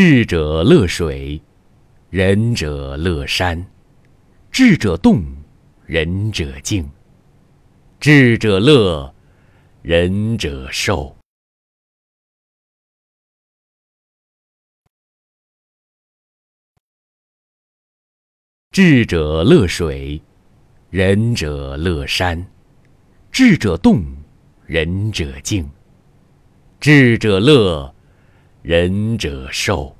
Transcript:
智者乐水仁者乐山。智者动仁者静。智者乐仁者寿。智者乐水仁者乐山。智者动仁者静。智者乐仁者寿。